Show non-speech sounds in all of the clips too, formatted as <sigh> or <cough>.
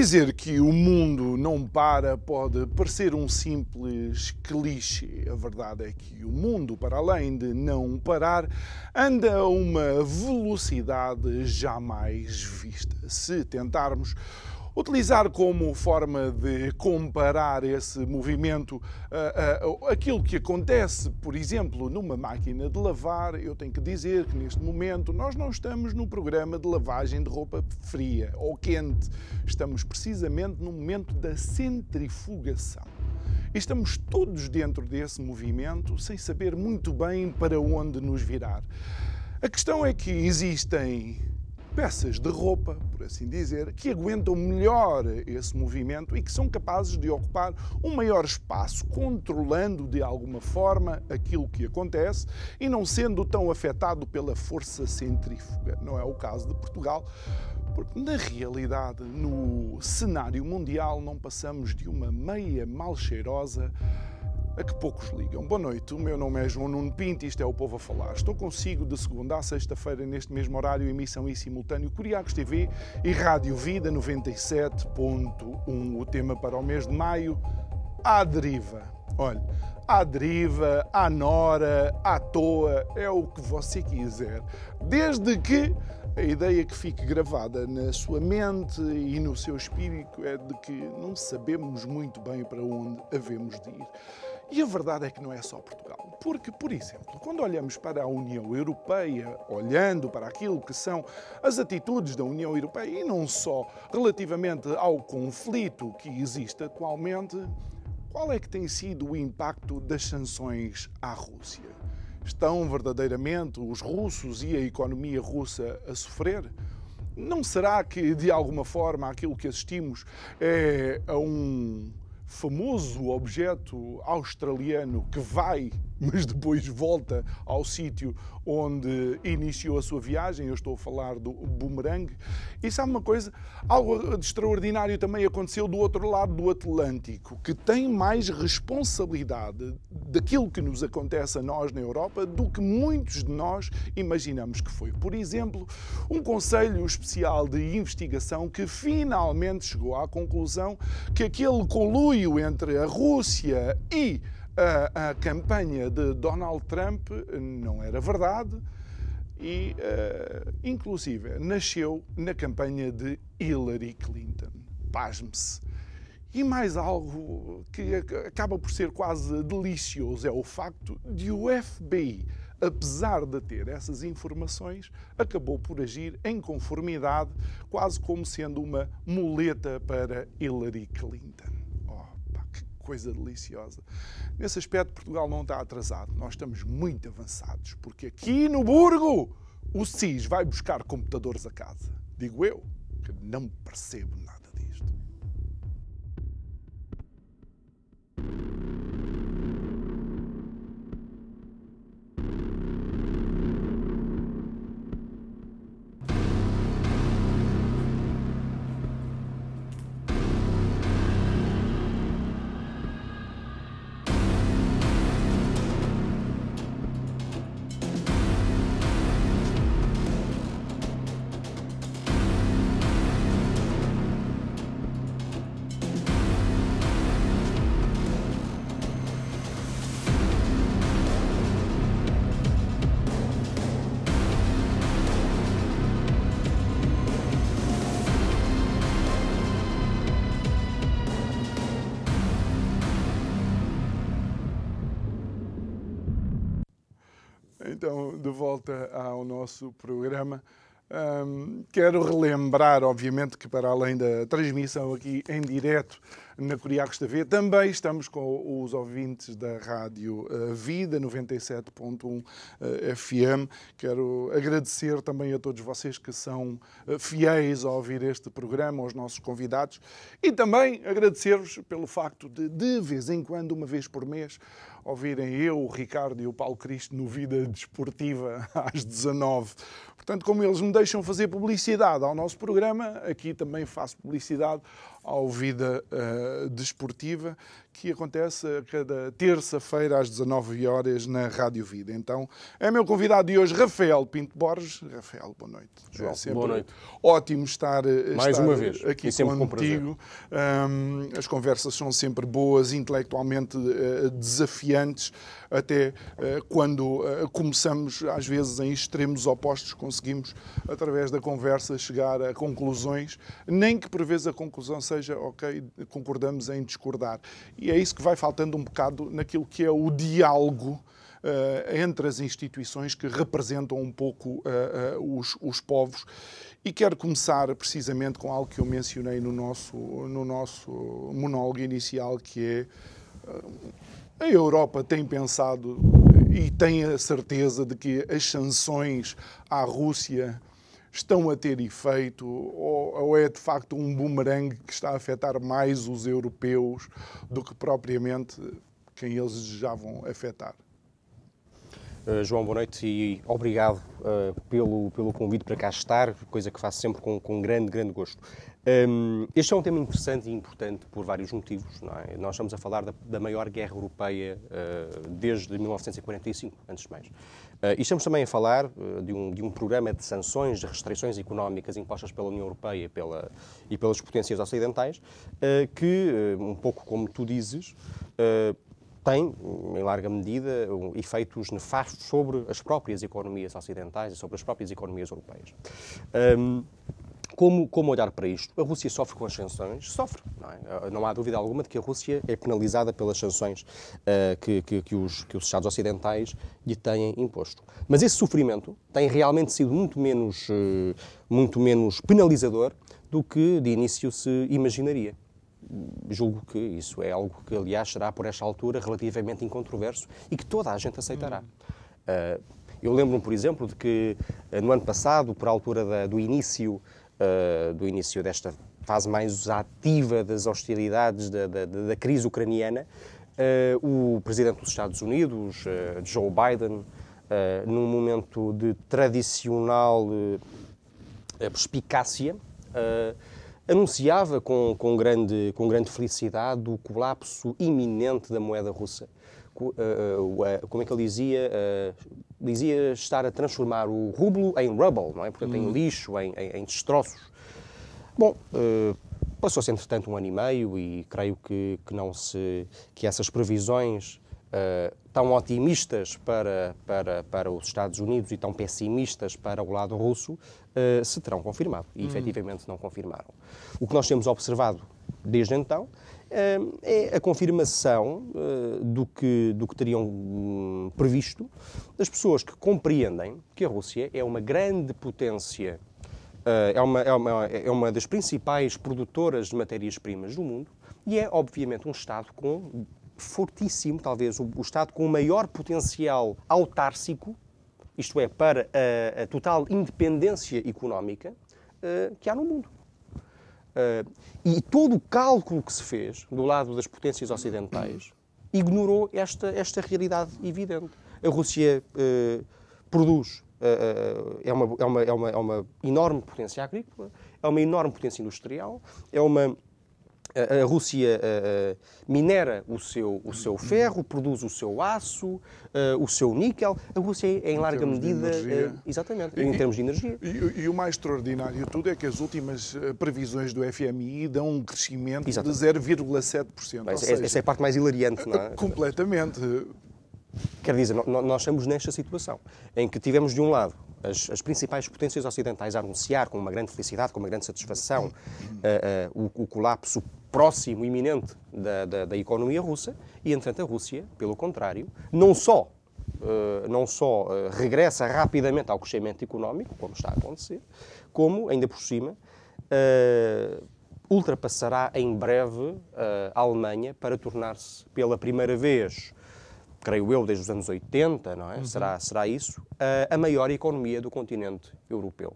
Dizer que o mundo não para pode parecer um simples clichê. A verdade é que o mundo, para além de não parar, anda a uma velocidade jamais vista. Se tentarmos utilizar como forma de comparar esse movimento uh, uh, aquilo que acontece, por exemplo, numa máquina de lavar, eu tenho que dizer que neste momento nós não estamos no programa de lavagem de roupa fria ou quente. Estamos precisamente no momento da centrifugação. Estamos todos dentro desse movimento sem saber muito bem para onde nos virar. A questão é que existem peças de roupa, por assim dizer, que aguentam melhor esse movimento e que são capazes de ocupar um maior espaço, controlando de alguma forma aquilo que acontece e não sendo tão afetado pela força centrífuga. Não é o caso de Portugal, porque na realidade, no cenário mundial, não passamos de uma meia mal cheirosa a que poucos ligam. Boa noite, o meu nome é João Nuno Pinto e isto é o Povo a Falar. Estou consigo de segunda a sexta-feira, neste mesmo horário, emissão em simultâneo Curiacos TV e Rádio Vida 97.1. O tema para o mês de maio, à deriva. Olha, à deriva, à nora, à toa, é o que você quiser. Desde que a ideia que fique gravada na sua mente e no seu espírito é de que não sabemos muito bem para onde havemos de ir. E a verdade é que não é só Portugal. Porque, por exemplo, quando olhamos para a União Europeia, olhando para aquilo que são as atitudes da União Europeia, e não só relativamente ao conflito que existe atualmente, qual é que tem sido o impacto das sanções à Rússia? Estão verdadeiramente os russos e a economia russa a sofrer? Não será que, de alguma forma, aquilo que assistimos é a um famoso objeto australiano que vai, mas depois volta ao sítio onde iniciou a sua viagem. Eu estou a falar do boomerang. E sabe uma coisa? Algo de extraordinário também aconteceu do outro lado do Atlântico, que tem mais responsabilidade daquilo que nos acontece a nós na Europa do que muitos de nós imaginamos que foi. Por exemplo, um Conselho Especial de Investigação que finalmente chegou à conclusão que aquele conluio entre a Rússia e a, a campanha de Donald Trump não era verdade e, uh, inclusive, nasceu na campanha de Hillary Clinton. Pasme-se. E mais algo que acaba por ser quase delicioso é o facto de o FBI, apesar de ter essas informações, acabou por agir em conformidade, quase como sendo uma muleta para Hillary Clinton coisa deliciosa. Nesse aspecto, Portugal não está atrasado. Nós estamos muito avançados, porque aqui no Burgo o SIS vai buscar computadores a casa. Digo eu, que não percebo nada disto. Então, de volta ao nosso programa. Um, quero relembrar, obviamente, que para além da transmissão aqui em direto na Curiacos TV, também estamos com os ouvintes da Rádio uh, Vida 97.1 uh, FM. Quero agradecer também a todos vocês que são uh, fiéis a ouvir este programa, aos nossos convidados, e também agradecer-vos pelo facto de, de vez em quando, uma vez por mês, ouvirem eu, o Ricardo e o Paulo Cristo no Vida Desportiva <laughs> às 19 Portanto, como eles me deixam fazer publicidade ao nosso programa, aqui também faço publicidade ao Vida uh, Desportiva, que acontece a cada terça-feira às 19 horas na Rádio Vida. Então, é meu convidado de hoje, Rafael Pinto Borges. Rafael, boa noite. João, é boa noite. Ótimo estar, eh, Mais estar uma vez. aqui e sempre contigo. Um, as conversas são sempre boas, intelectualmente uh, desafiantes, até uh, quando começamos, às vezes, em extremos opostos, conseguimos, através da conversa, chegar a conclusões, nem que por vezes a conclusão seja, ok, concordamos em discordar. E é isso que vai faltando um bocado naquilo que é o diálogo uh, entre as instituições que representam um pouco uh, uh, os, os povos. E quero começar precisamente com algo que eu mencionei no nosso, no nosso monólogo inicial, que é a Europa tem pensado e tem a certeza de que as sanções à Rússia estão a ter efeito ou, ou, é de facto um boomerang que está a afetar mais os europeus do que propriamente quem eles desejavam afetar? Uh, João, boa noite e obrigado uh, pelo, pelo convite para cá estar, coisa que faço sempre com, com grande, grande gosto. Um, este é um tema interessante e importante por vários motivos. É? Nós estamos a falar da, da maior guerra europeia uh, desde 1945, antes de mais. Uh, e estamos também a falar uh, de, um, de, um, programa de sanções, de restrições económicas impostas pela União Europeia e, pela, e pelas potências ocidentais, uh, que, um pouco como tu dizes, tem, em larga medida, efeitos nefastos sobre as próprias economias ocidentais e sobre as próprias economias europeias. Um, como, como, olhar para isto? A Rússia sofre com as sanções? Sofre. Não, é? não há dúvida alguma de que a Rússia é penalizada pelas sanções uh, que, que, que, os, que, os, Estados ocidentais lhe têm imposto. Mas esse sofrimento tem realmente sido muito menos, uh, muito menos penalizador do que de início se imaginaria. Julgo que isso é algo que, aliás, será por esta altura relativamente incontroverso e que toda a gente aceitará. Uh, eu lembro-me, por exemplo, de que no ano passado, por altura da, do início uh, do início desta fase mais ativa das hostilidades da, da, da crise ucraniana, uh, o presidente dos Estados Unidos, uh, Joe Biden, num momento de tradicional perspicácia, anunciava com, com, grande, com grande felicidade o colapso iminente da moeda russa. Como é que ele dizia? dizia estar a transformar o rublo em rubble, não é? Portanto, em hum. lixo, em, em, em destroços. Bom, passou-se entretanto um ano e meio e creio que, que não se que essas previsões uh, tão otimistas para, para, para os Estados Unidos e tão pessimistas para o lado russo uh, se terão confirmado e hum. efetivamente não confirmaram. O que nós temos observado desde então é a confirmação eh, do que, do que teriam hum, previsto das pessoas que compreendem que a Rússia é uma grande potência, eh, é uma, é uma, é uma das principais produtoras de matérias-primas do mundo e é, obviamente, um Estado com fortíssimo, talvez o, o Estado com o maior potencial autárcico, isto é, para a, a total independência económica uh, que há no mundo. Uh, e todo o cálculo que se fez do lado das potências ocidentais ignorou esta, esta realidade evidente. A Rússia uh, produz, uh, é, uma, é, uma, é, uma, é uma enorme potência agrícola, é uma enorme potência industrial, é uma a Rússia minera o seu, o seu ferro, produz o seu aço, o seu níquel. A Rússia, em, em larga medida. Exatamente, e, em termos de energia. E, e, o mais extraordinário de tudo é que as últimas previsões do FMI dão um crescimento exatamente. de 0,7%. Essa, essa é a parte mais hilariante, não é? <laughs> Completamente. Quer dizer, nós estamos nesta situação em que tivemos, de um lado, as, as, principais potências ocidentais a anunciar com uma grande felicidade, com uma grande satisfação, uh, uh, o, o, colapso próximo, iminente da, da, da, economia russa, e, entretanto, a Rússia, pelo contrário, não só não só regressa rapidamente ao crescimento económico, como está a acontecer, como, ainda por cima, ultrapassará em breve a Alemanha para tornar-se, pela primeira vez, creio eu, desde os anos 80, não é? Uhum. Será, será isso, a maior economia do continente europeu.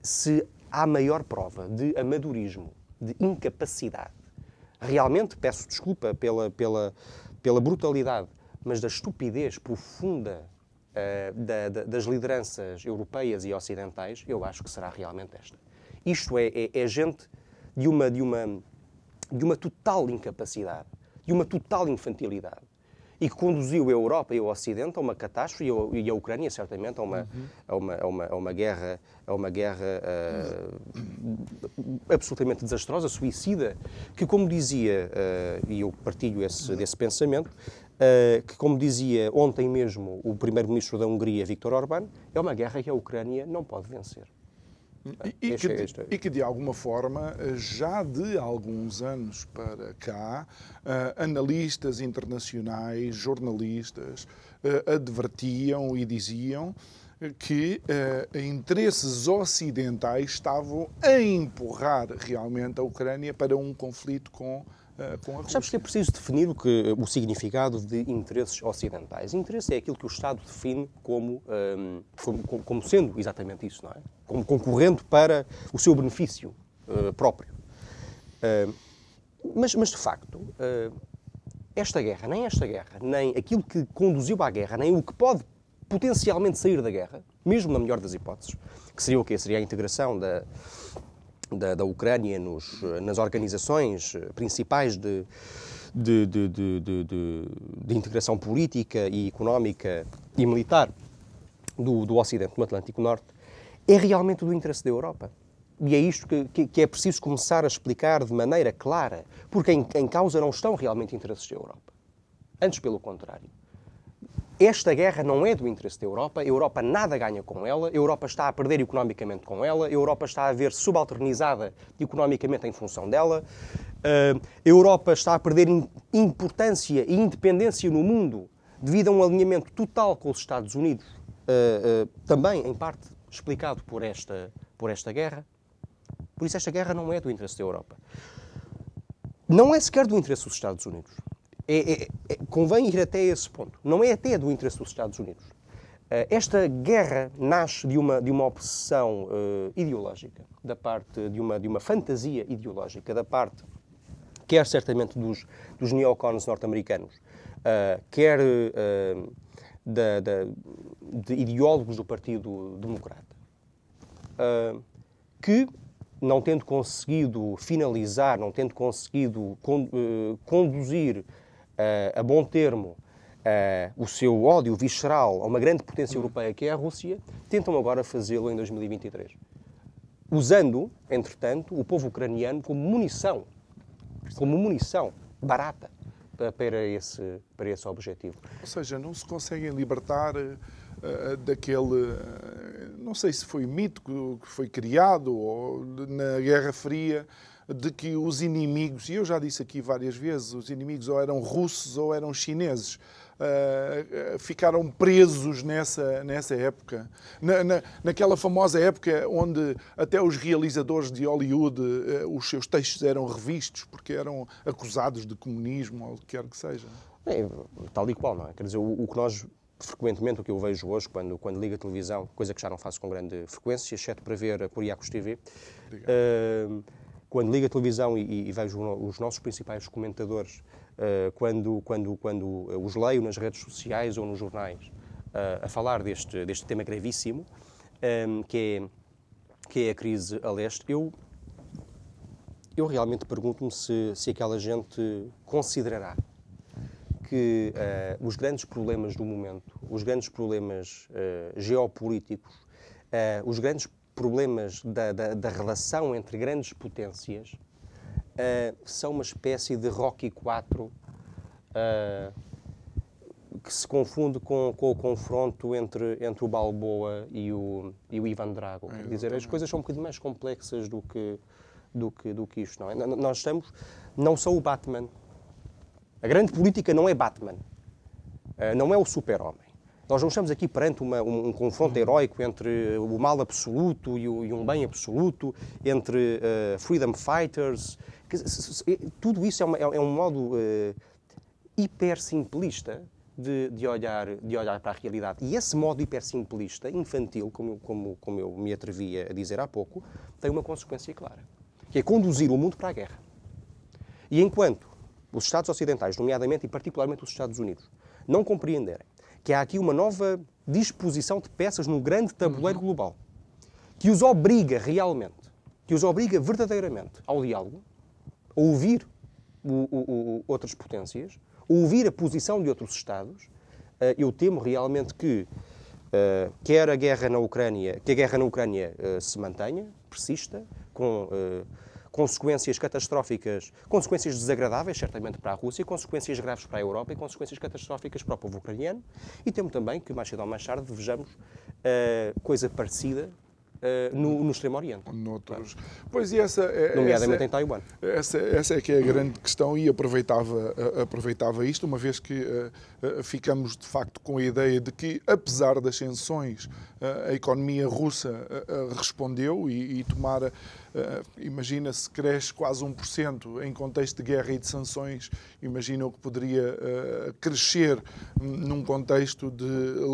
Se há maior prova de amadorismo, de incapacidade, realmente peço desculpa pela, pela, pela brutalidade, mas da estupidez profunda uh, da, da, das lideranças europeias e ocidentais, eu acho que será realmente esta. Isto é, é, é gente de uma, de, uma, de uma total incapacidade, de uma total infantilidade e que conduziu a Europa e o Ocidente a uma catástrofe e a Ucrânia certamente a uma, a uma, a uma, a uma guerra, a uma guerra uh, absolutamente desastrosa, suicida, que como dizia, uh, e eu partilho esse, desse pensamento, uh, que como dizia ontem mesmo o primeiro-ministro da Hungria, Viktor Orbán, é uma guerra que a Ucrânia não pode vencer. E, e, que, é e, que, de alguma forma, já de alguns anos para cá, uh, analistas internacionais, jornalistas, uh, advertiam e diziam que uh, interesses ocidentais estavam a empurrar realmente a Ucrânia para um conflito com eh, com a Sabes que é preciso definir o, que, o significado de interesses ocidentais. Interesse é aquilo que o Estado define como, um, ehm, como, como, sendo exatamente isso, não é? Como concorrendo para o seu benefício uh, próprio. Uh, mas, mas, de facto, uh, esta guerra, nem esta guerra, nem aquilo que conduziu à guerra, nem o que pode potencialmente sair da guerra, mesmo na melhor das hipóteses, que seria o quê? Seria a integração da, da, da Ucrânia nos, nas organizações principais de, de, de, de, integração política e económica e militar do, do Ocidente, no Atlântico Norte, é realmente do interesse da Europa. E é isto que, que, que, é preciso começar a explicar de maneira clara, porque em, em causa não estão realmente interesses da Europa. Antes, pelo contrário. Esta guerra não é do interesse da Europa, a Europa nada ganha com ela, a Europa está a perder economicamente com ela, a Europa está a ver subalternizada economicamente em função dela, a Europa está a perder importância e independência no mundo devido a um alinhamento total com os Estados Unidos, também em parte explicado por esta, por esta guerra. Por isso, esta guerra não é do interesse da Europa. Não é sequer do interesse dos Estados Unidos. É, é, é, convém ir até esse ponto. Não é até do interesse dos Estados Unidos. Uh, esta guerra nasce de uma, de uma obsessão uh, ideológica, da parte de uma, de uma fantasia ideológica, da parte, quer certamente dos, dos neocons norte-americanos, uh, quer da, da, de ideólogos do Partido Democrata, que, não tendo conseguido finalizar, não tendo conseguido con conduzir uh, a bom termo uh, o seu ódio visceral a uma grande potência europeia que é a Rússia, tentam agora fazê-lo em 2023. Usando, entretanto, o povo ucraniano como munição, como munição barata para esse, para esse objetivo. Ou seja, não se conseguem libertar uh, daquele, não sei se foi mito que foi criado ou na Guerra Fria, de que os inimigos, e eu já disse aqui várias vezes, os inimigos ou eram russos ou eram chineses. Uh, ficaram presos nessa, nessa época. Na, na, naquela famosa época onde até os realizadores de Hollywood, uh, os seus textos eram revistos porque eram acusados de comunismo ou o que quer que seja. É, tal e qual, não é? Quer dizer, o, o, que nós, frequentemente, o que eu vejo hoje quando, quando ligo a televisão, coisa que já não faço com grande frequência, exceto para ver a Curiacos TV, quando ligo a televisão e, e vejo os nossos principais comentadores, uh, quando, quando, quando os leio nas redes sociais ou nos jornais, uh, a falar deste, deste tema gravíssimo, ehm, que, é, que é a crise a leste, eu, eu realmente pergunto-me se, se aquela gente considerará que uh, os grandes problemas do momento, os grandes problemas geopolíticos, os grandes problemas da, da, da relação entre grandes potências uh, são uma espécie de Rocky 4 uh, eh, que se confunde com, com, o confronto entre, entre o Balboa e o, e o Ivan Drago. É, Quer dizer, as coisas são um bocadinho mais complexas do que, do que, do que isto. Não é? Nós estamos, não sou o Batman. A grande política não é Batman. Uh, não é o super-homem. Nós não estamos aqui perante uma, um, um, confronto heróico entre o mal absoluto e, o, e um bem absoluto, entre uh, freedom fighters. Tudo isso é, uma, é um modo uh, hiper simplista de, de, olhar, de olhar para a realidade. E esse modo hipersimplista, infantil, como, como, como eu me atrevia a dizer há pouco, tem uma consequência clara, que é conduzir o mundo para a guerra. E enquanto os Estados ocidentais, nomeadamente e particularmente os Estados Unidos, não compreenderem que há aqui uma nova disposição de peças no grande tabuleiro uhum. global, que os obriga realmente, que os obriga verdadeiramente ao diálogo, a ouvir o, o, o, outras potências, ouvir a posição de outros Estados, eh, eu temo realmente que uh, quer a guerra na Ucrânia, que a guerra na Ucrânia uh, se mantenha, persista, com uh, consequências catastróficas, consequências desagradáveis, certamente para a Rússia, consequências graves para a Europa e consequências catastróficas para o povo ucraniano. E temo também que mais cedo ou mais tarde vejamos coisa parecida uh, no, no, Extremo Oriente. Noutros. Pois e essa é, Nomeadamente essa, em Taiwan. Essa, essa é que é a grande questão e aproveitava, aproveitava isto, uma vez que uh, ficamos de facto com a ideia de que, apesar das sanções, uh, a economia russa respondeu e, e tomara Uh, Imagina-se cresce quase 1% em contexto de guerra e de sanções. Imagina o que poderia uh, crescer num contexto de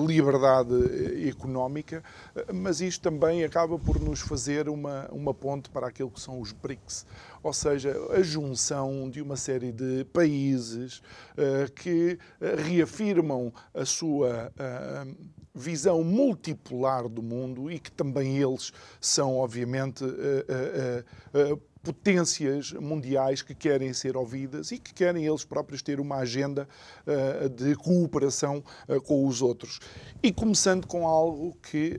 liberdade económica, uh, mas isto também acaba por nos fazer uma, uma ponte para aquilo que são os BRICS, ou seja, a junção de uma série de países que reafirmam a sua visão multipolar do mundo e que também eles são, obviamente, uh, uh, uh, potências mundiais que querem ser ouvidas e que querem eles próprios ter uma agenda de cooperação com os outros. E começando com algo que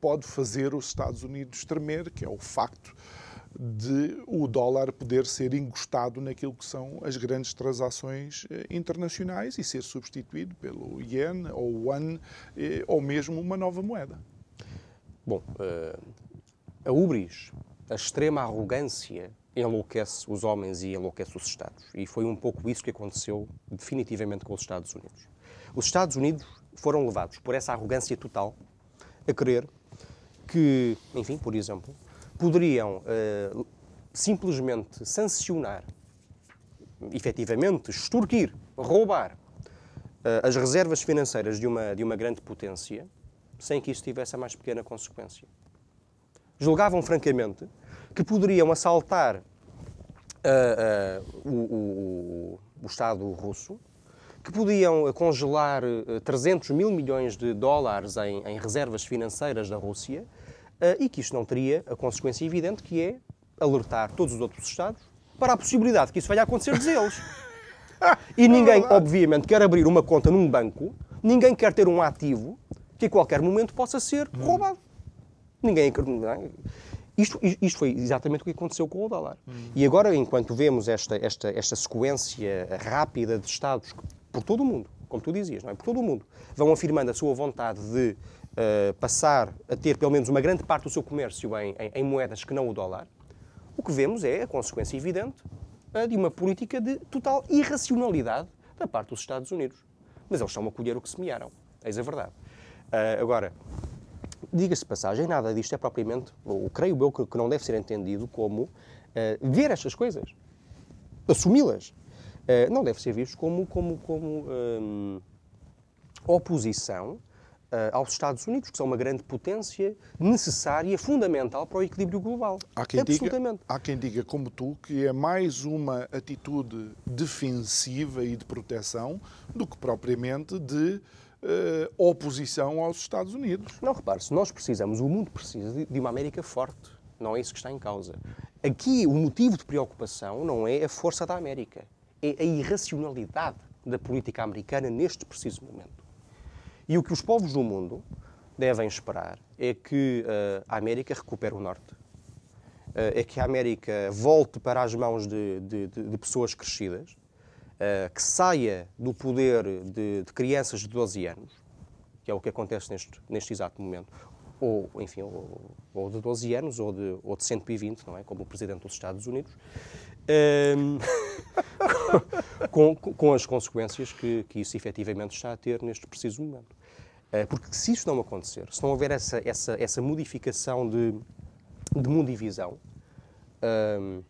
pode fazer os Estados Unidos tremer, que é o facto de o dólar poder ser encostado naquilo que são as grandes transações eh, internacionais e ser substituído pelo yen ou yuan eh, ou mesmo uma nova moeda. Bom, eh, a ubris, a extrema arrogância enlouquece os homens e enlouquece os Estados. E foi um pouco isso que aconteceu definitivamente com os Estados Unidos. Os Estados Unidos foram levados por essa arrogância total a crer que, enfim, por exemplo, poderiam uh, simplesmente sancionar, efetivamente extorquir, roubar uh, as reservas financeiras de uma, de uma grande potência sem que isso tivesse a mais pequena consequência. Julgavam francamente que poderiam assaltar uh, o, o, o Estado russo, que podiam congelar 300 mil milhões de dólares em, em reservas financeiras da Rússia e que isto não teria a consequência evidente que é alertar todos os outros Estados para a possibilidade que isso venha a acontecer deles. <laughs> E ninguém, obviamente, quer abrir uma conta num banco, ninguém quer ter um ativo que a qualquer momento possa ser hum. roubado. Ninguém. É? Isto, isto foi exatamente o que aconteceu com o dólar. Hum. E agora, enquanto vemos esta, esta, esta sequência rápida de Estados por todo o mundo, como tu dizias, não é? por todo o mundo, vão afirmando a sua vontade de uh, passar a ter pelo menos uma grande parte do seu comércio em, em, em, moedas que não o dólar, o que vemos é a consequência evidente uh, de uma política de total irracionalidade da parte dos Estados Unidos. Mas eles estão a colher o que semearam. Eis a verdade. Uh, agora, diga-se passagem, nada disto é propriamente, ou creio eu que não deve ser entendido como ver estas coisas, assumi-las. não deve ser visto como, como, como um, oposição aos Estados Unidos, que são uma grande potência necessária, fundamental para o equilíbrio global. Há quem, diga, há quem diga, como tu, que é mais uma atitude defensiva e de proteção do que propriamente de uh, oposição aos Estados Unidos. Não, repare-se, nós precisamos, o mundo precisa de uma América forte. Não é isso que está em causa. Aqui o motivo de preocupação não é a força da América, é a irracionalidade da política americana neste preciso momento. E o que os povos do mundo devem esperar é que uh, a América recupere o Norte, uh, é que a América volte para as mãos de, de, de pessoas crescidas, uh, que saia do poder de, de, crianças de 12 anos, que é o que acontece neste, neste exato momento, ou, enfim, ou, ou, de 12 anos ou de, ou de 120, não é? Como o Presidente dos Estados Unidos, ehm, <laughs> com, com, as consequências que, que isso efetivamente está a ter neste preciso momento. Porque se isso não acontecer, se não houver essa, essa, essa modificação de, de mundivisão, hum,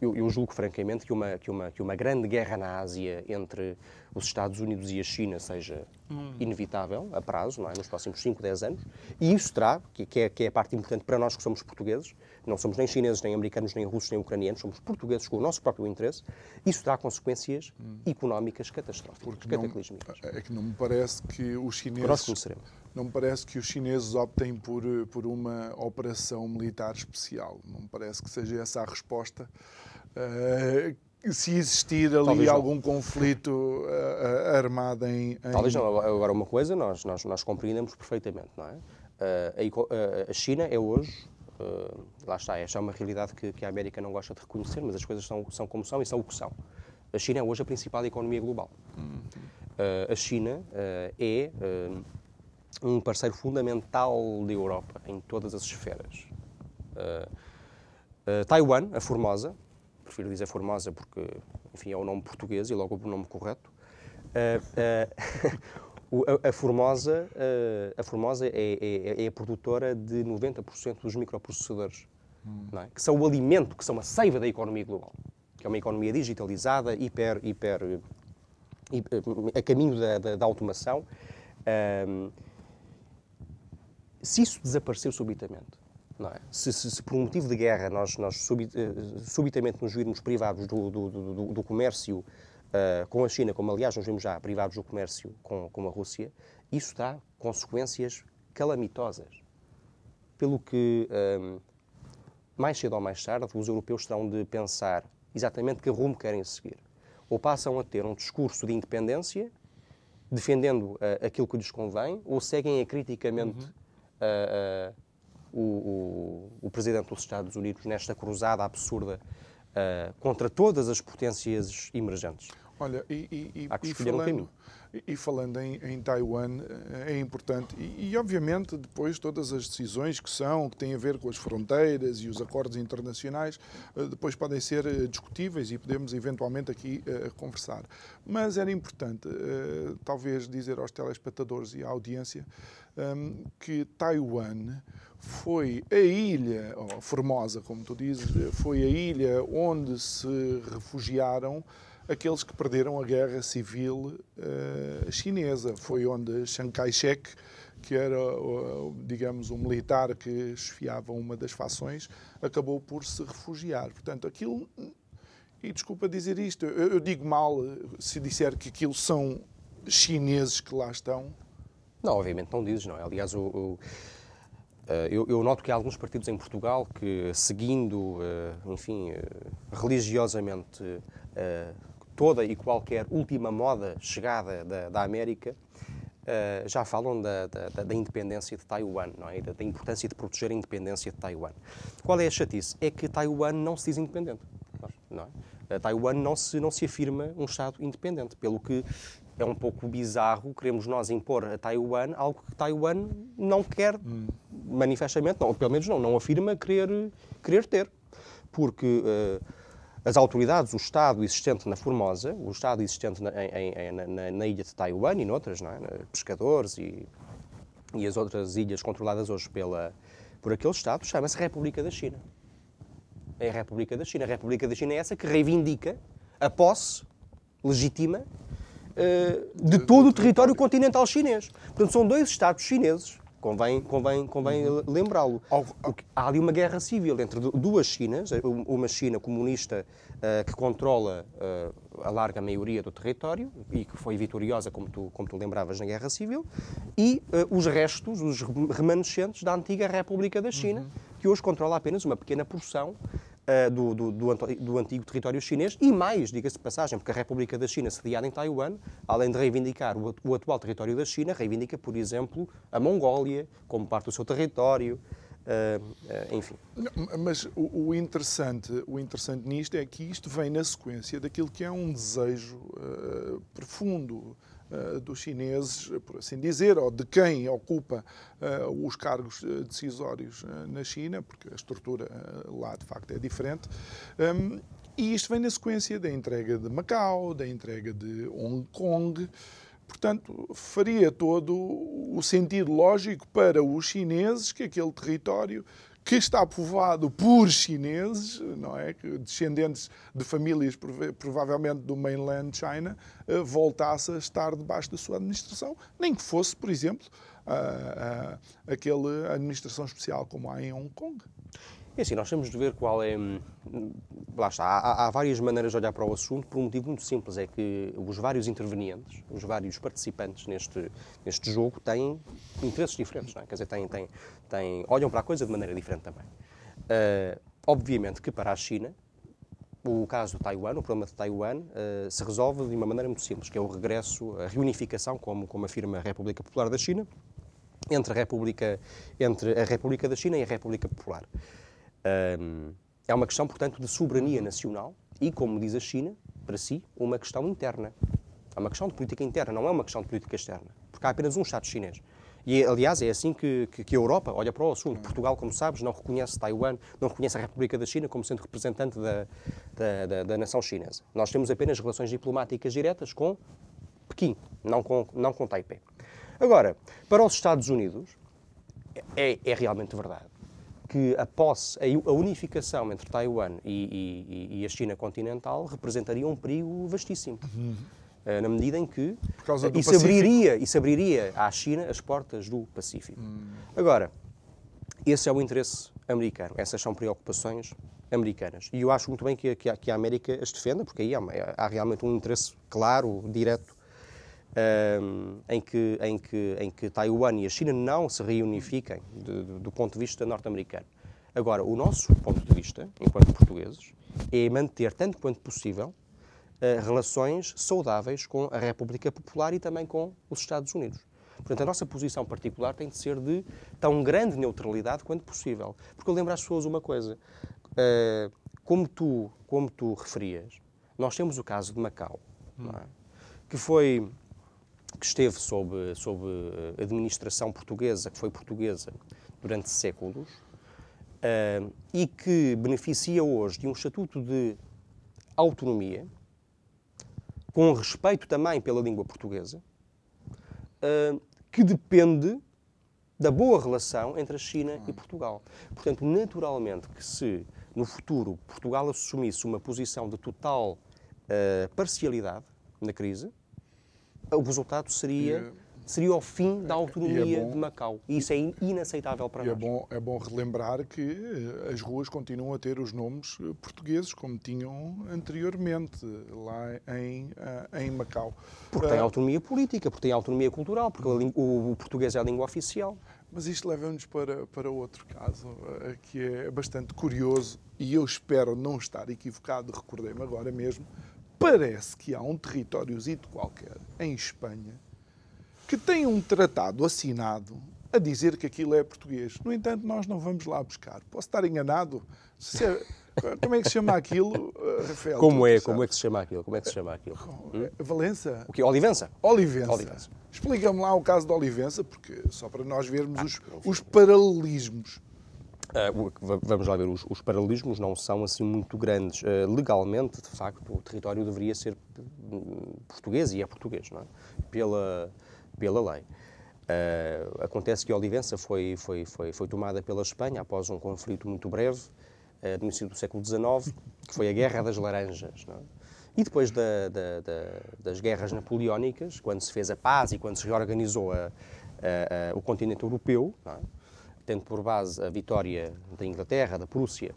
eu, eu, julgo francamente que uma, que, uma, que uma grande guerra na Ásia entre os Estados Unidos e a China seja hum. inevitável, a prazo, é? nos próximos 5, 10 anos, e isso terá, que, que, é, que é a parte importante para nós que somos portugueses, não somos nem chineses, nem americanos, nem russos, nem ucranianos, somos portugueses com o nosso próprio interesse, isso terá consequências hum. económicas catastróficas, Porque cataclísmicas. Não, é que não me parece que os chineses... Nós conheceremos. Não me parece que os chineses optem por, por uma operação militar especial. Não me parece que seja essa a resposta Uh, se existir ali Talvez algum não. conflito uh, armado em, em, Talvez não. Agora, uma coisa nós, nós, nós compreendemos perfeitamente, não é? Uh, a, a, China é hoje, lá está, esta é uma realidade que, que, a América não gosta de reconhecer, mas as coisas são, são como são e são o que são. A China é hoje a principal economia global. Uhum. a China é um parceiro fundamental da Europa em todas as esferas. Taiwan, a Formosa, prefiro dizer Formosa porque, enfim, é o nome português e logo o nome correto. <laughs> Uh, uh, a, Formosa, uh, a Formosa é, é, é, a produtora de 90% dos microprocessadores, hum. é? que são o alimento, que são a seiva da economia global, que é uma economia digitalizada, hiper, hiper, hiper a caminho da, da, da automação. se isso desaparecer subitamente, é? Se, se, se, por um motivo de guerra nós, nós eh, subitamente nos virmos privados do, do, do, do comércio uh, com a China, como aliás nos vimos já privados do comércio com, com a Rússia, isso dá consequências calamitosas. Pelo que, um, ehm, mais cedo ou mais tarde, os europeus terão de pensar exatamente que rumo querem seguir. Ou passam a ter um discurso de independência, defendendo uh, aquilo que lhes convém, ou seguem acriticamente uhum. uh, o, o, o, presidente dos Estados Unidos nesta cruzada absurda uh, contra todas as potências emergentes. Olha, e, e, Há que e falando, um. E falando em, em Taiwan, eh, é importante, e, e, obviamente depois todas as decisões que são, que têm a ver com as fronteiras e os acordos internacionais, eh, depois podem ser discutíveis e podemos eventualmente aqui uh, conversar. Mas era importante, uh, talvez, dizer aos telespectadores e à audiência um, que Taiwan foi a ilha, ou Formosa, como tu dizes, foi a ilha onde se refugiaram aqueles que perderam a guerra civil uh, chinesa. Foi onde Chiang Kai-shek, que era, uh, digamos, um militar que chefiava uma das fações, acabou por se refugiar. Portanto, aquilo. E desculpa dizer isto, eu, eu digo mal se disser que aquilo são chineses que lá estão. Não, obviamente não dizes, não é? Aliás, o, o eh, eu, eu, noto que há alguns partidos em Portugal que, seguindo, eh, enfim, eh, religiosamente toda e qualquer última moda chegada da, da América, já falam da, da, da, independência de Taiwan, não é? da, importância de proteger a independência de Taiwan. Qual é a chatice? É que Taiwan não se diz independente. Não é? Taiwan não se, não se afirma um Estado independente, pelo que é um pouco bizarro queremos nós impor a Taiwan algo que Taiwan não quer hum. manifestamente, não, pelo menos não, não afirma querer, querer ter. Porque uh, as autoridades, o Estado existente na Formosa, o Estado existente na, em, em, na, na ilha de Taiwan e noutras, não é? pescadores e, e as outras ilhas controladas hoje pela, por aquele Estado, chama-se República da China. É a República da China. A República da China é essa que reivindica a posse legítima eh, de todo o território continental chinês. Portanto, são dois Estados chineses, convém, convém, convém uhum. lembrá-lo. Há ali uma guerra civil entre duas Chinas, eh, uma China comunista uh, que controla uh, a larga maioria do território e que foi vitoriosa, como tu, como tu lembravas, na guerra civil, e uh, os restos, os remanescentes da antiga República da China, uhum. que hoje controla apenas uma pequena porção uh, do, do, do, antigo território chinês e mais, diga-se de passagem, porque a República da China, sediada em Taiwan, além de reivindicar o, o, atual território da China, reivindica, por exemplo, a Mongólia como parte do seu território. Uh, uh, enfim. Mas o, o, interessante, o interessante nisto é que isto vem na sequência daquilo que é um desejo profundo eh, dos chineses, por assim dizer, ou de quem ocupa uh, os cargos eh, decisórios na China, porque a estrutura lá de facto é diferente. Um, e isto vem na sequência da entrega de Macau, da entrega de Hong Kong. Portanto, faria todo o sentido lógico para os chineses que aquele território que está povoado por chineses, não é? descendentes de famílias provavelmente do mainland China, eh, voltasse a estar debaixo da sua administração, nem que fosse, por exemplo, a, a, aquela administração especial como há em Hong Kong. É assim, nós temos de ver qual é. Hum, lá está, há, há, várias maneiras de olhar para o assunto por um motivo muito simples: é que os vários intervenientes, os vários participantes neste, neste jogo têm interesses diferentes, não é? Quer dizer, têm, têm, têm, olham para a coisa de maneira diferente também. Uh, obviamente que para a China, o caso do Taiwan, o problema de Taiwan, uh, se resolve de uma maneira muito simples, que é o regresso, a reunificação, como, como afirma a República Popular da China, entre a República, entre a República da China e a República Popular. É uma questão, portanto, de soberania nacional e, como diz a China, para si, uma questão interna. É uma questão de política interna, não é uma questão de política externa. Porque há apenas um Estado chinês. E, aliás, é assim que, que, que, a Europa olha para o assunto. Portugal, como sabes, não reconhece Taiwan, não reconhece a República da China como sendo representante da, da, da, da nação chinesa. Nós temos apenas relações diplomáticas diretas com Pequim, não com, não com Taipei. Agora, para os Estados Unidos, é, é realmente verdade que a posse, a unificação entre Taiwan e, e, e a China continental representaria um perigo vastíssimo. Uhum. Na medida em que isso abriria, isso abriria à China as portas do Pacífico. Uhum. Agora, esse é o interesse americano, essas são preocupações americanas. E eu acho muito bem que, que, a, que a América as defenda, porque aí há, há realmente um interesse claro, direto, um, em, que, em, que, em que Taiwan e a China não se reunifiquem de, de, do ponto de vista norte-americano. Agora, o nosso ponto de vista, enquanto portugueses, é manter, tanto quanto possível, uh, relações saudáveis com a República Popular e também com os Estados Unidos. Portanto, a nossa posição particular tem de ser de tão grande neutralidade quanto possível. Porque eu lembro às pessoas uma coisa. Uh, como, tu, como tu referias, nós temos o caso de Macau, hum. é? que foi que esteve sob, sob eh, administração portuguesa, que foi portuguesa durante séculos, uh, e que beneficia hoje de um estatuto de autonomia, com respeito também pela língua portuguesa, uh, que depende da boa relação entre a China e Portugal. Portanto, naturalmente que se no futuro Portugal assumisse uma posição de total uh, parcialidade na crise, o resultado seria, seria o fim da é autonomia é bom, de Macau. E isso é inaceitável para é nós. É bom, é bom relembrar que eh, as ruas continuam a ter os nomes eh, portugueses, como tinham anteriormente, lá em, eh, em Macau. Porque tem autonomia política, porque tem autonomia cultural, porque o, o português é a língua oficial. Mas isto leva-nos para, para outro caso, que é bastante curioso, e eu espero não estar equivocado, recordei-me agora mesmo, parece que há um territóriozinho qualquer em Espanha que tem um tratado assinado a dizer que aquilo é português. No entanto, nós não vamos lá buscar. Posso estar enganado? É, como é que se chama aquilo, eh, Rafael? Como é? Como é que se chama aquilo? Como é que se chama aquilo? Hum? Valença? O quê? Olivença? Olivença. Olivença. Explica-me lá o caso de Olivença, porque só para nós vermos ah, os, os paralelismos. Uh, vamos lá ver, os, os, paralelismos não são assim muito grandes. Uh, legalmente, de facto, o território deveria ser hum, português e é português, não é? Pela, pela lei. Uh, acontece que Olivença foi, foi, foi, foi tomada pela Espanha após um conflito muito breve, no início do século XIX, que foi a Guerra das Laranjas. É? E depois da, da, da, das guerras napoleónicas, quando se fez a paz e quando se reorganizou a, a, a, o continente europeu, é? Tendo por base a vitória da Inglaterra, da Prússia,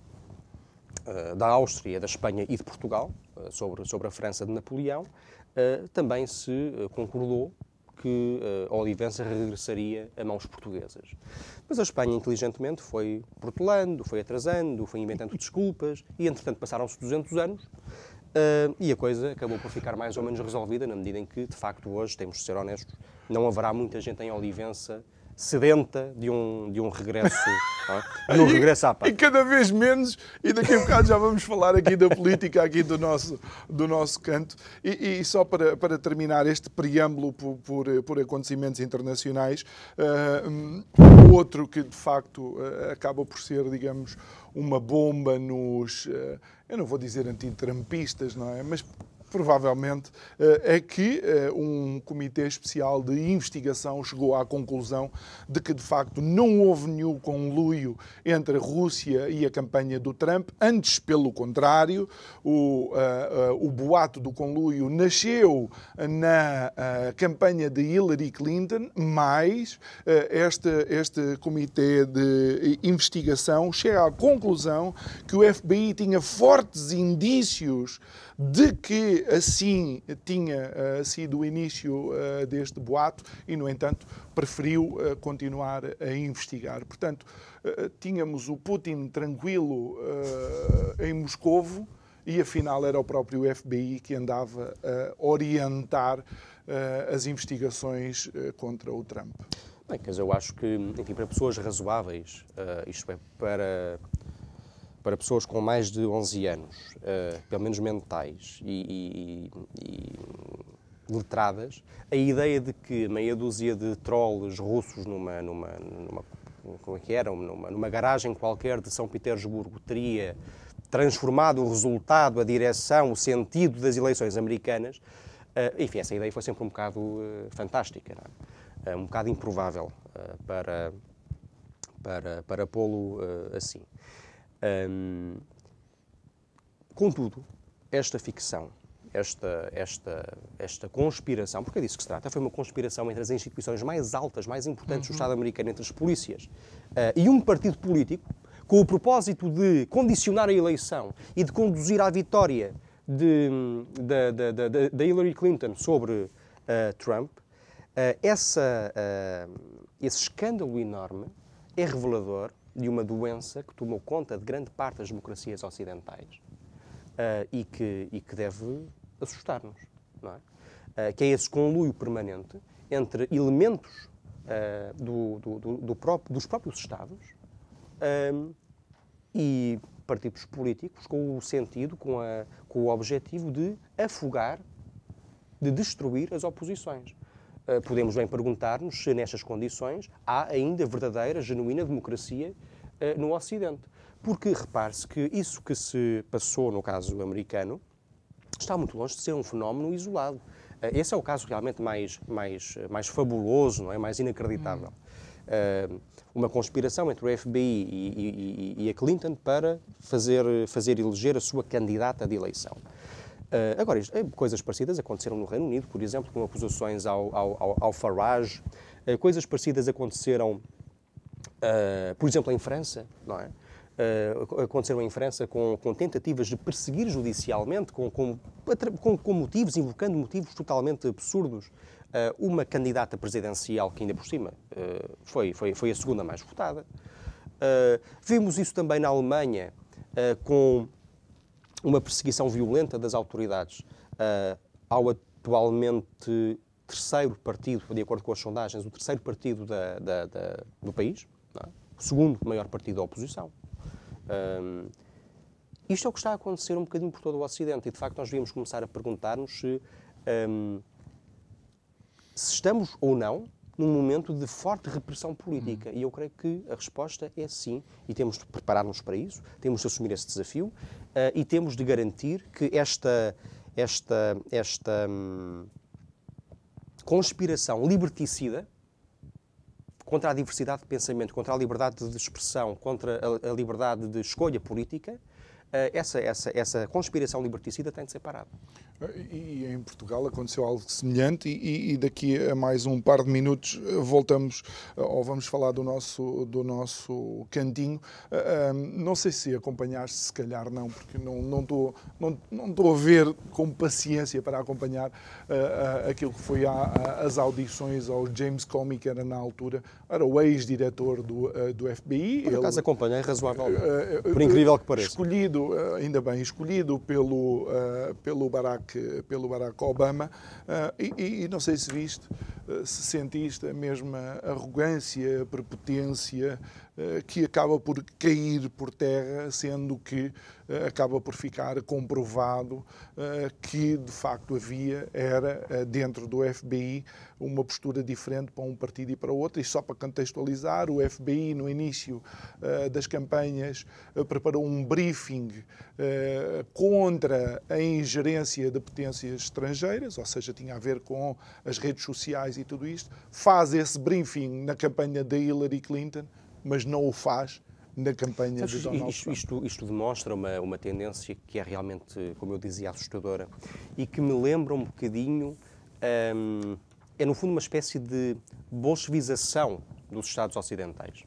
uh, da Áustria, da Espanha e de Portugal uh, sobre, sobre a França de Napoleão, uh, também se concordou que uh, Olivença regressaria a mãos portuguesas. Mas a Espanha, inteligentemente, foi protelando, foi atrasando, foi inventando desculpas e, entretanto, passaram-se 200 anos uh, e a coisa acabou por ficar mais ou menos resolvida na medida em que, de facto, hoje, temos de ser honestos, não haverá muita gente em Olivença sedenta de um, de um regresso, é? <laughs> de um regresso à paz. E cada vez menos, e daqui a bocado já vamos falar aqui da política, aqui do nosso, do nosso canto. E, e só para, para terminar este preâmbulo por, por, por acontecimentos internacionais, uh, outro que de facto uh, acaba por ser, digamos, uma bomba nos, uh, eu não vou dizer antitrampistas, não é? Mas provavelmente, é que um comitê especial de investigação chegou à conclusão de que, de facto, não houve nenhum conluio entre a Rússia e a campanha do Trump. Antes, pelo contrário, o, o boato do conluio nasceu na campanha de Hillary Clinton, mas este, este comitê de investigação chega à conclusão que o FBI tinha fortes indícios de que assim tinha uh, sido o início uh, deste boato e, no entanto, preferiu uh, continuar a investigar. Portanto, tínhamos o Putin tranquilo em Moscovo e, afinal, era o próprio FBI que andava a orientar as investigações contra o Trump. Bem, quer dizer, eu acho que, enfim, para pessoas razoáveis, isto é, para para pessoas com mais de 11 anos, uh, pelo menos mentais e, e, e, letradas, a ideia de que meia dúzia de trolls russos numa, numa, numa como é que era, numa, numa garagem qualquer de São Petersburgo teria transformado o resultado, a direção, o sentido das eleições americanas, uh, enfim, essa ideia foi sempre um bocado uh, fantástica, é? um bocado improvável para, para, para pô-lo assim. Hum, contudo, esta ficção, esta, esta, esta conspiração, porque é disso que se trata, foi uma conspiração entre as instituições mais altas, mais importantes uhum. do Estado americano, entre as polícias, uh, e um partido político, com o propósito de condicionar a eleição e de conduzir à vitória de Hillary Clinton sobre uh, Trump, uh, essa, esse escândalo enorme é revelador de uma doença que tomou conta de grande parte das democracias ocidentais uh, e, que, e que deve assustar-nos, não é? Uh, que é esse conluio permanente entre elementos uh, do, do, do, do próprio, dos próprios Estados e partidos políticos com o sentido, com, a, com o objetivo de afogar, de destruir as oposições. Eh, podemos bem perguntar-nos se, nestas condições, há ainda verdadeira, genuína democracia eh, no Ocidente. Porque repare-se que isso que se passou no caso americano está muito longe de ser um fenómeno isolado. Eh, esse é o caso realmente mais, mais, mais fabuloso, não é? mais inacreditável. Hum. uma conspiração entre o FBI e, e, e, a Clinton para fazer, fazer eleger a sua candidata de eleição. Uh, agora, eh, coisas parecidas aconteceram no Reino Unido, por exemplo, com acusações ao, ao, ao Farage. Uh, coisas parecidas aconteceram, uh, por exemplo, em França, não é? aconteceram em França com, com, tentativas de perseguir judicialmente, com, com, com, motivos, invocando motivos totalmente absurdos, uma candidata presidencial que, ainda por cima, foi, foi, foi a segunda mais votada. vimos isso também na Alemanha, com uma perseguição violenta das autoridades uh, ao atualmente terceiro partido, de acordo com as sondagens, o terceiro partido da, da, da, do país, é? o segundo maior partido da oposição. Um, isto é o que está a acontecer um bocadinho por todo o Ocidente e, de facto, nós devíamos começar a perguntar-nos se, um, se estamos ou não num momento de forte repressão política. Hum. E eu creio que a resposta é sim, e temos de preparar-nos para isso, temos de assumir esse desafio uh, e temos de garantir que esta, esta, esta hum, conspiração liberticida contra a diversidade de pensamento, contra a liberdade de expressão, contra a, a liberdade de escolha política, uh, essa, essa, essa conspiração liberticida tem de ser parada. E em Portugal aconteceu algo semelhante e, e, daqui a mais um par de minutos eh, voltamos eh, ou vamos falar do nosso, do nosso cantinho. Eh, não sei se acompanhaste, se calhar não, porque não, não, estou, não, não estou a ver com paciência para acompanhar aquilo que foi as audições ao James Comey, que era na altura, era o ex-diretor do, do FBI. Por acaso acompanhei razoavelmente, por incrível que pareça. Escolhido, ainda bem, escolhido pelo, pelo Barack Pelo Barack Obama. Uh, e, e, não sei se viste, se sente isto, a mesma arrogância, prepotência, que acaba por cair por terra, sendo que acaba por ficar comprovado que de facto havia, era dentro do FBI, uma postura diferente para um partido e para outro. E só para contextualizar, o FBI no início das campanhas preparou um briefing contra a ingerência de potências estrangeiras, ou seja, tinha a ver com as redes sociais e tudo isto. Faz esse briefing na campanha da Hillary Clinton mas não o faz na campanha Sabes, de Donald isto, Trump. Isto, isto, demonstra uma, uma tendência que é realmente, como eu dizia, assustadora e que me lembra um bocadinho. Hum, é, no fundo, uma espécie de bolchevização dos Estados Ocidentais.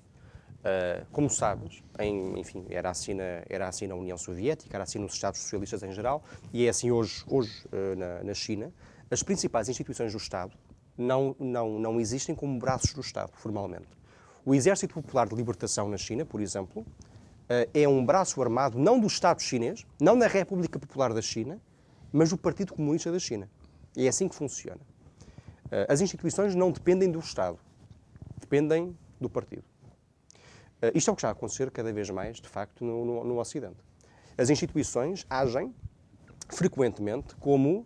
Uh, como sabes, em, enfim, era assim, na, era assim na União Soviética, era assim nos Estados Socialistas em geral, e é assim hoje, hoje uh, na, na China. As principais instituições do Estado não, não, não existem como braços do Estado, formalmente. O Exército Popular de Libertação na China, por exemplo, eh, é um braço armado não do Estado chinês, não da República Popular da China, mas do Partido Comunista da China. E é assim que funciona. Eh, as instituições não dependem do Estado, dependem do partido. Eh, isto é o que está a acontecer cada vez mais, de facto, no, no, no Ocidente. As instituições agem frequentemente como,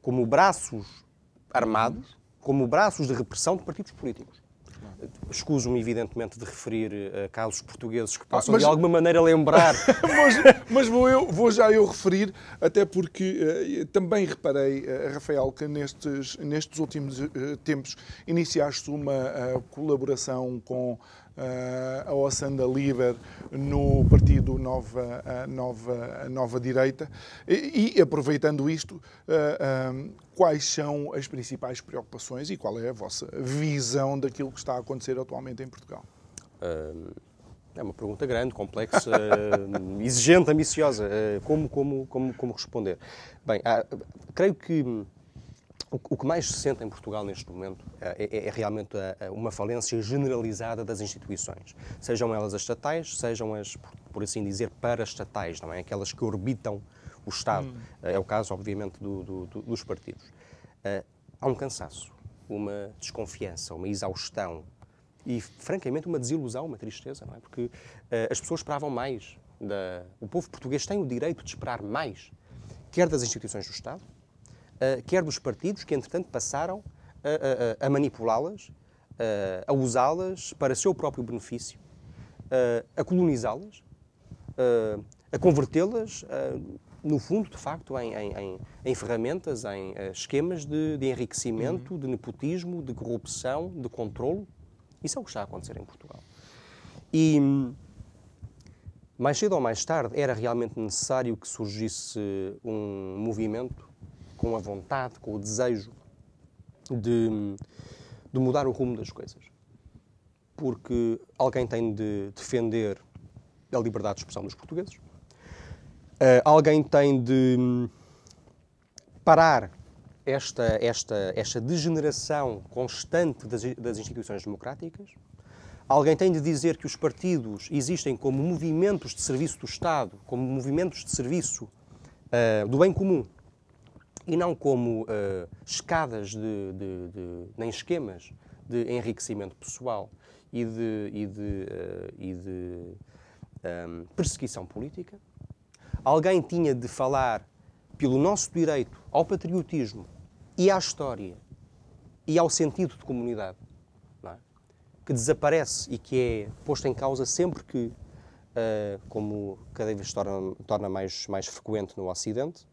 como braços armados, como braços de repressão de partidos políticos. Escuso-me, evidentemente, de referir uh, casos portugueses que possam, ah, mas... de alguma maneira, lembrar. <laughs> mas, mas vou, eu, vou já eu referir, até porque uh, também reparei, uh, Rafael, que nestes, nestes últimos tempos iniciaste uma colaboração com a Ossanda Liber no partido Nova, Nova, Nova Direita. E, e aproveitando isto, quais são as principais preocupações e qual é a vossa visão daquilo que está a acontecer atualmente em Portugal? É uma pergunta grande, complexa, exigente, ambiciosa. Como, como, como, como responder? Bem, creio que o que mais se sente em Portugal neste momento é, é, é realmente uma falência generalizada das instituições, sejam elas as estatais, sejam as, por assim dizer, paraestatais, não é? Aquelas que orbitam o Estado. Hum. É o caso, obviamente, do, do, do, dos partidos. Há um cansaço, uma desconfiança, uma exaustão e, francamente, uma desilusão, uma tristeza, não é? Porque as pessoas esperavam mais. Da... O povo português tem o direito de esperar mais, quer das instituições do Estado, quer dos partidos que, entretanto, passaram a, a, a manipulá-las, a usá-las para seu próprio benefício, a colonizá-las, a convertê-las no fundo, de facto, em, em, em ferramentas, em esquemas de, de enriquecimento, uhum. de nepotismo, de corrupção, de controlo. Isso é o que está a acontecer em Portugal. E mais cedo ou mais tarde era realmente necessário que surgisse um movimento com a vontade, com o desejo de, de mudar o rumo das coisas. Porque alguém tem de defender a liberdade de expressão dos portugueses, Uh, alguém tem de hum, parar esta, esta, esta degeneração constante das, das instituições democráticas. Alguém tem de dizer que os partidos existem como movimentos de serviço do Estado, como movimentos de serviço uh, do bem comum, e não como uh, escadas de, de, de, nem esquemas de enriquecimento pessoal e de, e de, uh, e um, perseguição política alguém tinha de falar pelo nosso direito ao patriotismo e à história e ao sentido de comunidade, é? que desaparece e que é posto em causa sempre que, uh, como cada vez se torna, torna mais, mais frequente no Ocidente,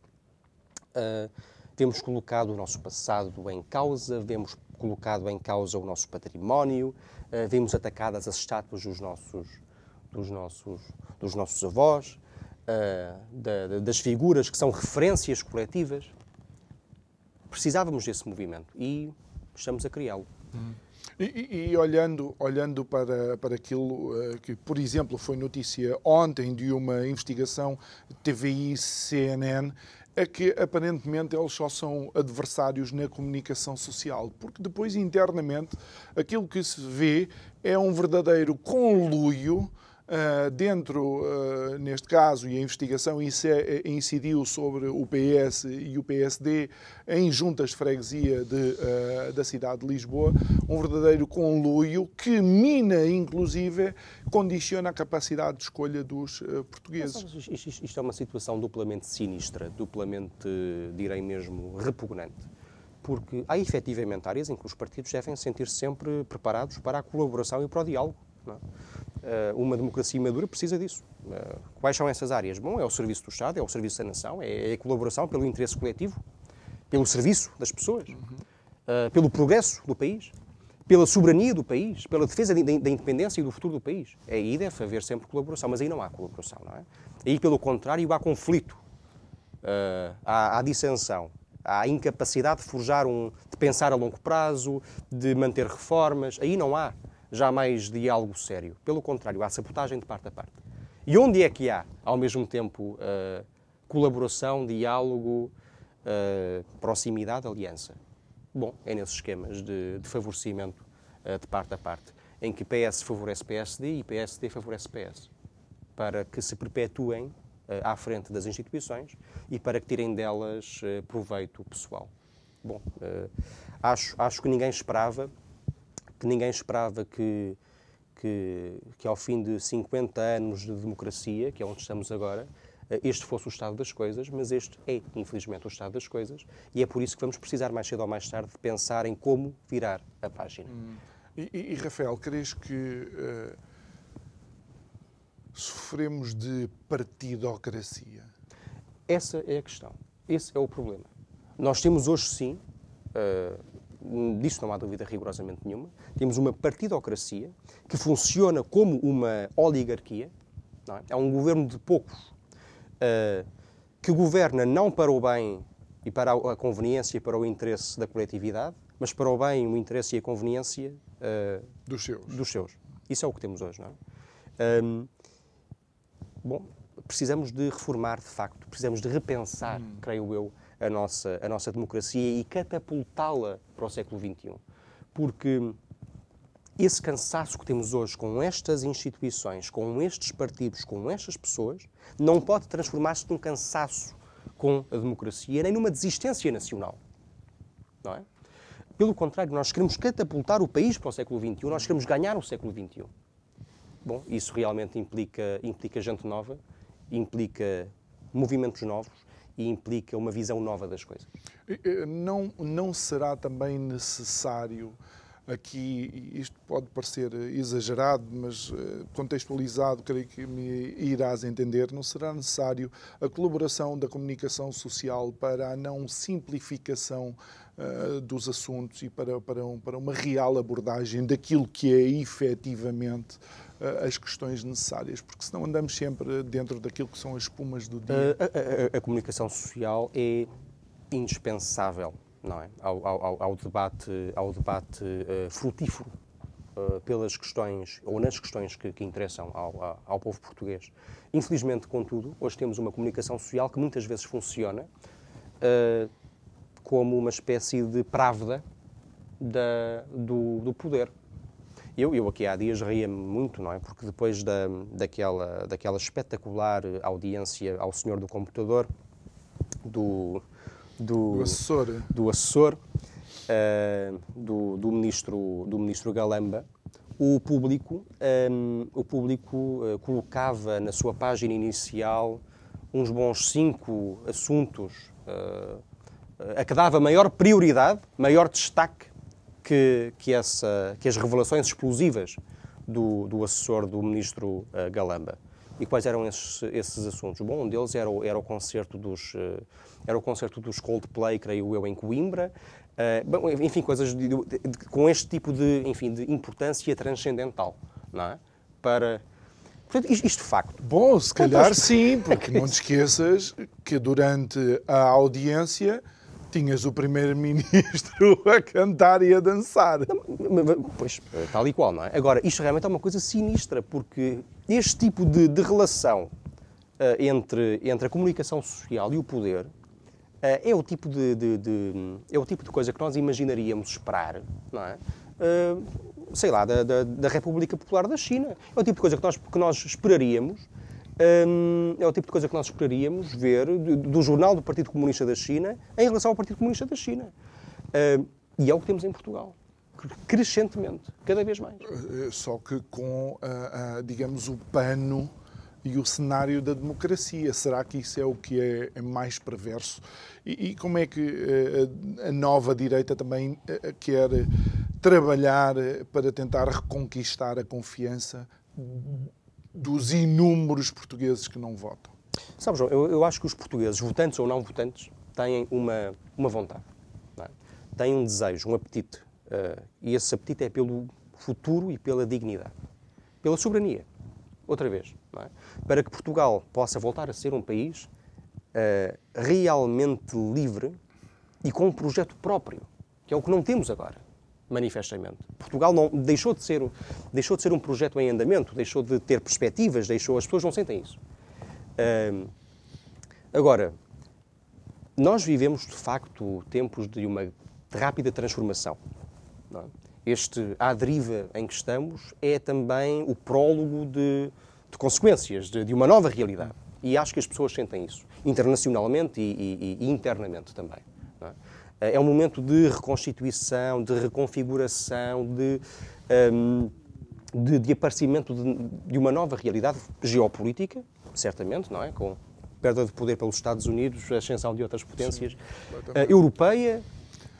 vemos colocado o nosso passado em causa, vemos colocado em causa o nosso património, uh, vemos atacadas as estátuas dos nossos, dos nossos, dos nossos avós, da, das figuras que são referências coletivas. Precisávamos desse movimento e estamos a criá-lo. Hum. E, e, olhando, olhando para, para aquilo que, por exemplo, foi notícia ontem de uma investigação TVI-CNN, é que aparentemente eles só são adversários na comunicação social, porque depois internamente aquilo que se vê é um verdadeiro conluio dentro, uh, neste caso, e a investigação incidiu sobre o PS e o PSD em juntas de freguesia de, da cidade de Lisboa, um verdadeiro conluio que mina, inclusive, condiciona a capacidade de escolha dos portugueses. Isto, isto é uma situação duplamente sinistra, duplamente, direi mesmo, repugnante porque há efetivamente áreas em que os partidos devem sentir-se sempre preparados para a colaboração e para o diálogo. É? Uh, uma democracia madura precisa disso. Uh, quais são essas áreas? Bom, é o serviço do Estado, é o serviço da nação, é a colaboração pelo interesse coletivo, pelo serviço das pessoas, uh, pelo progresso do país, pela soberania do país, pela defesa da independência e do futuro do país. Aí deve haver sempre colaboração, mas aí não há colaboração, não é? Aí, pelo contrário, há conflito, há, há dissensão, há incapacidade de forjar um, de pensar a longo prazo, de manter reformas. Aí não há jamais diálogo sério. Pelo contrário, há sabotagem de parte a parte. E onde é que há, ao mesmo tempo, uh, colaboração, diálogo, uh, proximidade, aliança? Bom, é nesses esquemas de, de favorecimento uh, de parte a parte, em que PS favorece PSD e PSD favorece PS, para que se perpetuem à frente das instituições e para que tirem delas proveito pessoal. Bom, acho, acho que ninguém esperava que ninguém esperava que, que, que, ao fim de 50 anos de democracia, que é onde estamos agora, eh, este fosse o estado das coisas, mas este é, infelizmente, o estado das coisas, e é por isso que vamos precisar, mais cedo ou mais tarde, de pensar em como virar a página. Hum. E, e, Rafael, crees que uh, sofremos de partidocracia? Essa é a questão. Esse é o problema. Nós temos hoje, sim, uh, disso não há dúvida rigorosamente nenhuma. Temos uma partidocracia que funciona como uma oligarquia, é? é? um governo de poucos uh, que governa não para o bem e para a conveniência e para o interesse da coletividade, mas para o bem, o interesse e a conveniência uh, dos, seus. dos seus. Isso é o que temos hoje, não é? Um, bom, precisamos de reformar de facto, precisamos de repensar, hum. creio eu, a nossa, a nossa democracia e catapultá-la para o século XXI. Porque esse cansaço que temos hoje com estas instituições, com estes partidos, com estas pessoas, não pode transformar-se num cansaço com a democracia, nem numa desistência nacional. Não é? Pelo contrário, nós queremos catapultar o país para o século XXI, nós queremos ganhar o século XXI. Bom, isso realmente implica, implica gente nova, implica movimentos novos, e implica uma visão nova das coisas. Não, não será também necessário aqui, isto pode parecer exagerado, mas eh, contextualizado, creio que me irás entender, não será necessário a colaboração da comunicação social para a não simplificação uh, dos assuntos e para, para, um, para uma real abordagem daquilo que é efetivamente as questões necessárias, porque senão andamos sempre dentro daquilo que são as espumas do dia. A, a, a comunicação social é indispensável não é? ao, ao, ao debate, ao debate uh, frutífero uh, pelas questões, ou nas questões que, que interessam ao, ao, povo português. Infelizmente, contudo, hoje temos uma comunicação social que muitas vezes funciona uh, como uma espécie de práveda da, do, do poder. Eu, eu aqui há dias ria-me muito, não é? Porque depois da, daquela, daquela espetacular audiência ao senhor do computador, do, do, do assessor, do, assessor uh, do, do, ministro, do ministro Galamba, o público, um, o público uh, colocava na sua página inicial uns bons cinco assuntos uh, a que dava maior prioridade, maior destaque que, que, essa, que as revelações explosivas do, do assessor do ministro Galamba. E quais eram esses, esses assuntos? Bom, um deles era o, era o concerto dos uh, era o concerto dos Coldplay, creio eu, em Coimbra. Uh, bom, enfim, coisas de, de, de, com este tipo de, enfim, de importância transcendental, não é? Para Portanto, isto, isto de facto. Bom, se calhar sim, porque não te esqueças que durante a audiência tinhas o primeiro-ministro <laughs> a cantar e a dançar. Pois, tal e qual, não é? Agora, isto realmente é uma coisa sinistra, porque este tipo de, de relação uh, entre, entre a comunicação social e o poder uh, é, o tipo de, de, de, é o tipo de coisa que nós imaginaríamos esperar, não é? Uh, sei lá, da, da, da, República Popular da China. É o tipo de coisa que nós, que nós esperaríamos, hum, é o tipo de coisa que nós esperaríamos ver do, do, jornal do Partido Comunista da China em relação ao Partido Comunista da China. Hum, e é o que temos em Portugal. Crescentemente, cada vez mais. Eh, só que com, digamos, o pano e o cenário da democracia. Será que isso é o que é, é mais perverso? E, e, como é que uh, a nova direita também uh, quer trabalhar para tentar reconquistar a confiança dos inúmeros portugueses que não votam? Sabe, João, eu, eu acho que os portugueses, votantes ou não votantes, têm uma, uma vontade, é? têm um desejo, um apetite. Uh, e esse apetite é pelo futuro e pela dignidade, pela soberania outra vez, é? para que Portugal possa voltar a ser um país uh, realmente livre e com um projeto próprio, que é o que não temos agora, manifestamente. Portugal não, deixou, de ser, deixou de ser um projeto em andamento, deixou de ter perspectivas, deixou, as pessoas não sentem isso. Agora, nós vivemos de facto tempos de uma rápida transformação. Não é? este à deriva em que estamos é também o prólogo de, de consequências, de, de, uma nova realidade. E acho que as pessoas sentem isso, internacionalmente e, e, e internamente também. É? É? um momento de reconstituição, de reconfiguração, de, um, de, de aparecimento de, de, uma nova realidade geopolítica, certamente, não é? Com perda de poder pelos Estados Unidos, ascensão de outras potências, Sim, uh, europeia,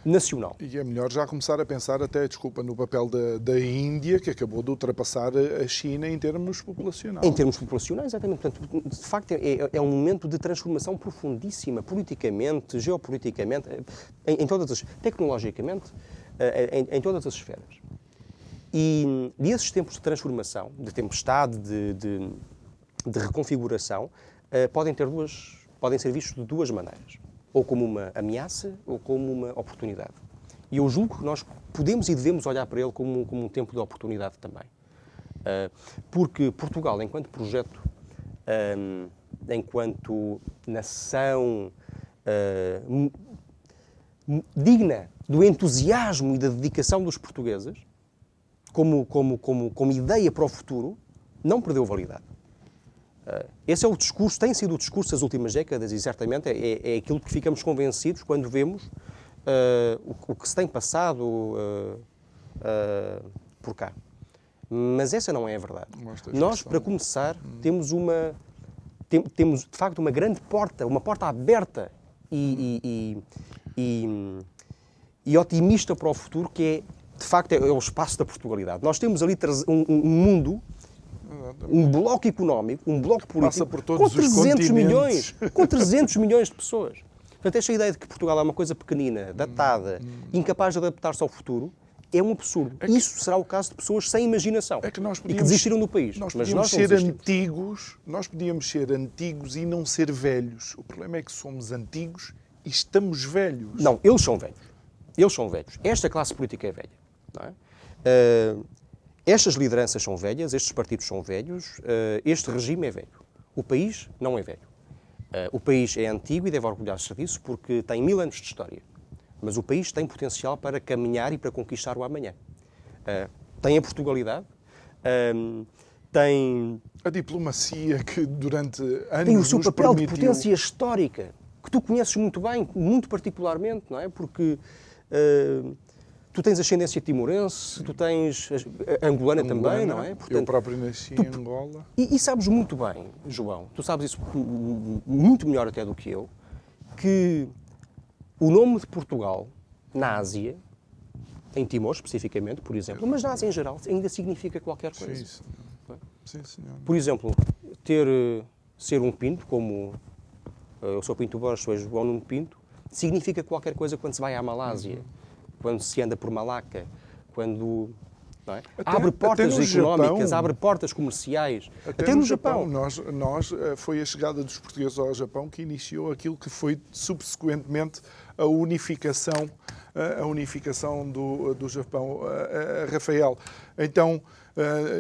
nacional. E é melhor já começar a pensar até, desculpa, no papel da, da Índia, que acabou de ultrapassar a China em termos populacionais. Em termos populacionais, exatamente. Portanto, de facto, é, é um momento de transformação profundíssima, politicamente, geopoliticamente, em, em todas as... tecnologicamente, eh, em, em, todas as esferas. E, e esses tempos de transformação, de tempestade, de, de, de reconfiguração, uh, podem ter duas... podem ser vistos de duas maneiras ou como uma ameaça ou como uma oportunidade. E eu julgo que nós podemos e devemos olhar para ele como, como um tempo de oportunidade também. Uh, porque Portugal, enquanto projeto, um, enquanto nação uh, digna do entusiasmo e da dedicação dos portugueses, como, como, como, como ideia para o futuro, não perdeu validade. Eh, esse é o discurso, tem sido o discurso das últimas décadas e certamente é, é, é aquilo que ficamos convencidos quando vemos uh, o, o, que se tem passado uh, uh, por cá. Mas essa não é a verdade. Nós, para começar, hum. temos uma tem, temos de facto uma grande porta, uma porta aberta e, e, e, e, otimista para o futuro que é de facto é, é o espaço da Portugalidade. Nós temos ali um, um mundo um bloco económico, um bloco político com 300 milhões, com <laughs> 300 milhões de pessoas. Portanto, esta ideia de que Portugal é uma coisa pequenina, datada, hum, hum. incapaz de adaptar-se ao futuro, é um absurdo. É que, Isso será o caso de pessoas sem imaginação é que nós podíamos, e que desistiram do país. Nós podíamos nós ser antigos, nós podíamos ser antigos e não ser velhos. O problema é que somos antigos e estamos velhos. Não, eles são velhos. Eles são velhos. Esta classe política é velha. Não é? Uh, estas lideranças são velhas, estes partidos são velhos, uh, este regime é velho. O país não é velho. Uh, o país é antigo e deve orgulhar-se disso porque tem mil anos de história. Mas o país tem potencial para caminhar e para conquistar o amanhã. Uh, tem a Portugalidade, ehm, tem. A diplomacia que durante anos. Tem o seu papel permitiu... de potência histórica, que tu conheces muito bem, muito particularmente, não é? Porque. Uh, Tu tens ascendência timorense, tu tens angolana, angolana também, não é? Portanto, eu próprio nasci tu, em Angola. E, e, sabes muito bem, João, tu sabes isso muito melhor até do que eu, que o nome de Portugal na Ásia, em Timor especificamente, por exemplo, mas na Ásia em geral, ainda significa qualquer coisa. Sim, senhor. Sim, senhor. Por exemplo, ter, ser um pinto, como eh, eu sou Pinto Borges, és João Nuno Pinto, significa qualquer coisa quando se vai à Malásia. Uhum quando se anda por Malaca, quando é? Até, abre portas económicas, Japão, abre portas comerciais. Até, até no, no, Japão. Japão. Nós, nós, eh, foi a chegada dos portugueses ao Japão que iniciou aquilo que foi subsequentemente a unificação, eh, a unificação do, do Japão. Eh, Rafael, então,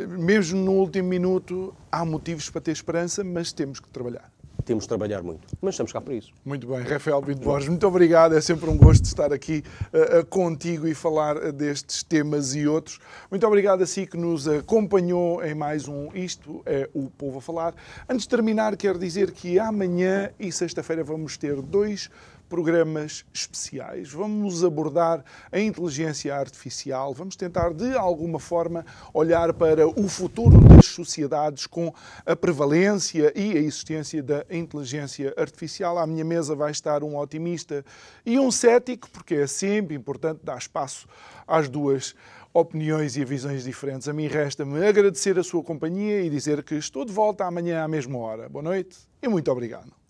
mesmo no último minuto, há motivos para ter esperança, mas temos que trabalhar. Temos de trabalhar muito. Mas estamos cá para isso. Muito bem, Rafael Pinto Borges, muito obrigado. É sempre um gosto estar aqui uh, contigo e falar destes temas e outros. Muito obrigado a si que nos acompanhou em mais um Isto é o Povo a Falar. Antes de terminar, quero dizer que amanhã e sexta-feira vamos ter dois programas especiais. Vamos abordar a inteligência artificial, vamos tentar de alguma forma olhar para o futuro das sociedades com a prevalência e a existência da inteligência artificial. À minha mesa vai estar um otimista e um cético, porque é sempre importante dar espaço às duas opiniões e visões diferentes. A mim resta-me agradecer a sua companhia e dizer que estou de volta amanhã à mesma hora. Boa noite e muito obrigado.